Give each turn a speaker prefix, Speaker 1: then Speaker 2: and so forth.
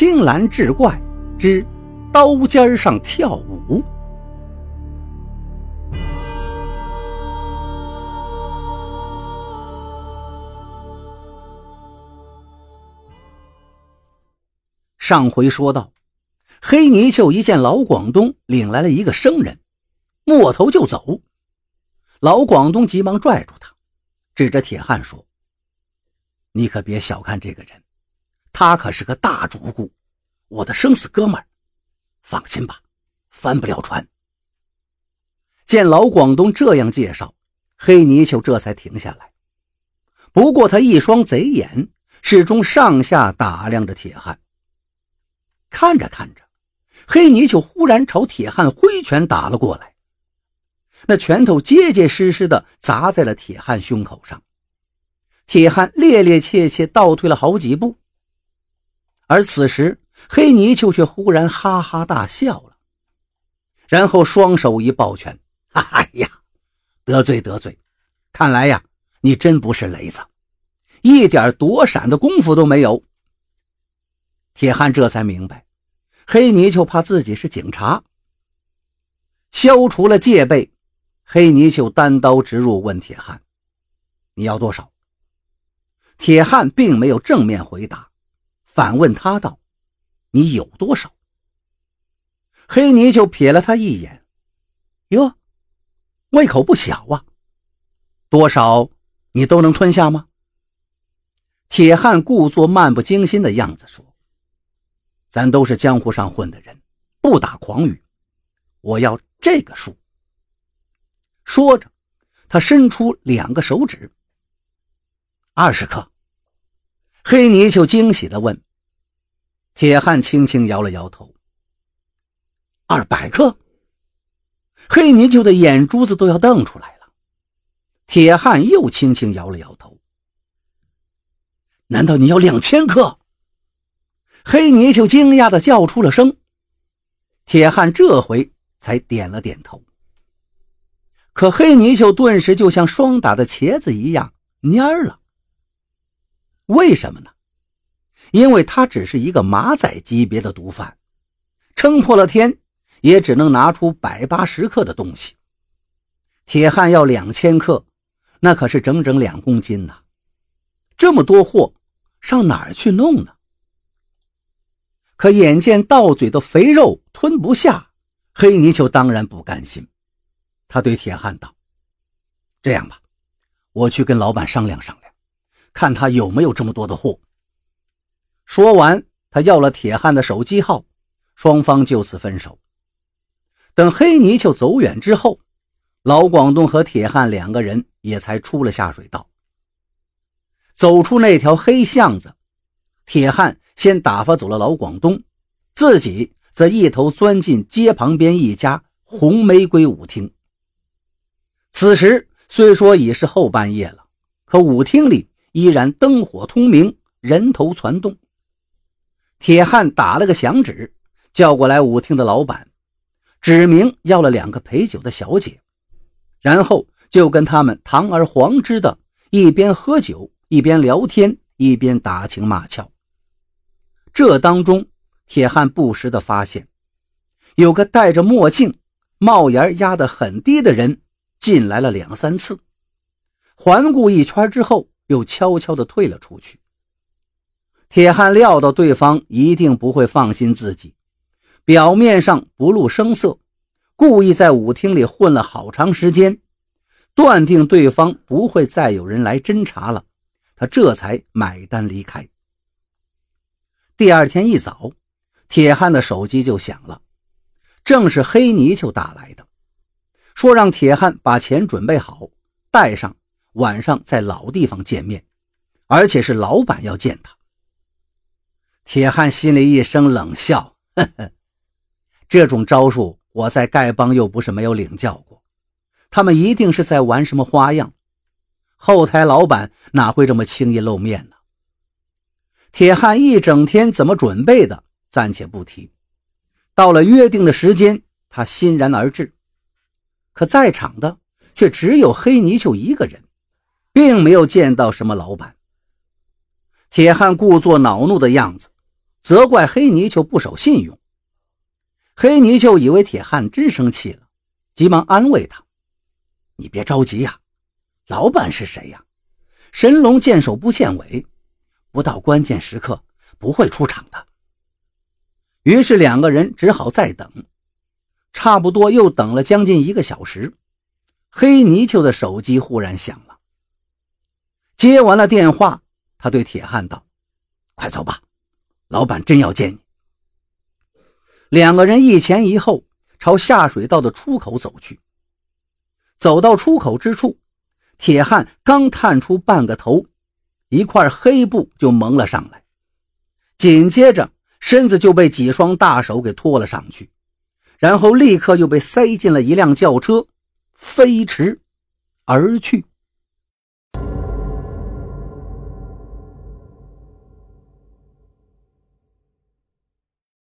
Speaker 1: 青蓝志怪之刀尖上跳舞。上回说到，黑泥鳅一见老广东领来了一个生人，摸头就走。老广东急忙拽住他，指着铁汉说：“你可别小看这个人，他可是个大主顾，我的生死哥们儿。放心吧，翻不了船。”见老广东这样介绍，黑泥鳅这才停下来。不过他一双贼眼始终上下打量着铁汉。看着看着，黑泥鳅忽然朝铁汉挥拳打了过来，那拳头结结实实的砸在了铁汉胸口上，铁汉趔趔趄趄倒退了好几步。而此时，黑泥鳅却忽然哈哈大笑了，然后双手一抱拳：“哎呀，得罪得罪，看来呀，你真不是雷子，一点躲闪的功夫都没有。”铁汉这才明白，黑泥鳅怕自己是警察。消除了戒备，黑泥鳅单刀直入问铁汉：“你要多少？”铁汉并没有正面回答，反问他道：“你有多少？”黑泥鳅瞥了他一眼：“哟，胃口不小啊，多少你都能吞下吗？”铁汉故作漫不经心的样子说。咱都是江湖上混的人，不打诳语。我要这个数。说着，他伸出两个手指。二十克。黑泥鳅惊喜地问。铁汉轻轻摇了摇头。二百克。黑泥鳅的眼珠子都要瞪出来了。铁汉又轻轻摇了摇头。难道你要两千克？黑泥鳅惊讶地叫出了声，铁汉这回才点了点头。可黑泥鳅顿时就像霜打的茄子一样蔫了。为什么呢？因为他只是一个马仔级别的毒贩，撑破了天也只能拿出百八十克的东西。铁汉要两千克，那可是整整两公斤呐！这么多货，上哪儿去弄呢？可眼见到嘴的肥肉吞不下，黑泥鳅当然不甘心。他对铁汉道：“这样吧，我去跟老板商量商量，看他有没有这么多的货。”说完，他要了铁汉的手机号，双方就此分手。等黑泥鳅走远之后，老广东和铁汉两个人也才出了下水道。走出那条黑巷子，铁汉。先打发走了老广东，自己则一头钻进街旁边一家红玫瑰舞厅。此时虽说已是后半夜了，可舞厅里依然灯火通明，人头攒动。铁汉打了个响指，叫过来舞厅的老板，指明要了两个陪酒的小姐，然后就跟他们堂而皇之的一边喝酒，一边聊天，一边打情骂俏。这当中，铁汉不时地发现，有个戴着墨镜、帽檐压得很低的人进来了两三次，环顾一圈之后，又悄悄地退了出去。铁汉料到对方一定不会放心自己，表面上不露声色，故意在舞厅里混了好长时间，断定对方不会再有人来侦查了，他这才买单离开。第二天一早，铁汉的手机就响了，正是黑泥鳅打来的，说让铁汉把钱准备好，带上，晚上在老地方见面，而且是老板要见他。铁汉心里一声冷笑：“呵呵，这种招数我在丐帮又不是没有领教过，他们一定是在玩什么花样。后台老板哪会这么轻易露面呢？”铁汉一整天怎么准备的，暂且不提。到了约定的时间，他欣然而至。可在场的却只有黑泥鳅一个人，并没有见到什么老板。铁汉故作恼怒的样子，责怪黑泥鳅不守信用。黑泥鳅以为铁汉真生气了，急忙安慰他：“你别着急呀，老板是谁呀？神龙见首不见尾，不到关键时刻不会出场的。”于是两个人只好再等，差不多又等了将近一个小时。黑泥鳅的手机忽然响了，接完了电话，他对铁汉道：“快走吧，老板真要见你。”两个人一前一后朝下水道的出口走去。走到出口之处，铁汉刚探出半个头，一块黑布就蒙了上来，紧接着身子就被几双大手给拖了上去，然后立刻又被塞进了一辆轿车。飞驰而去。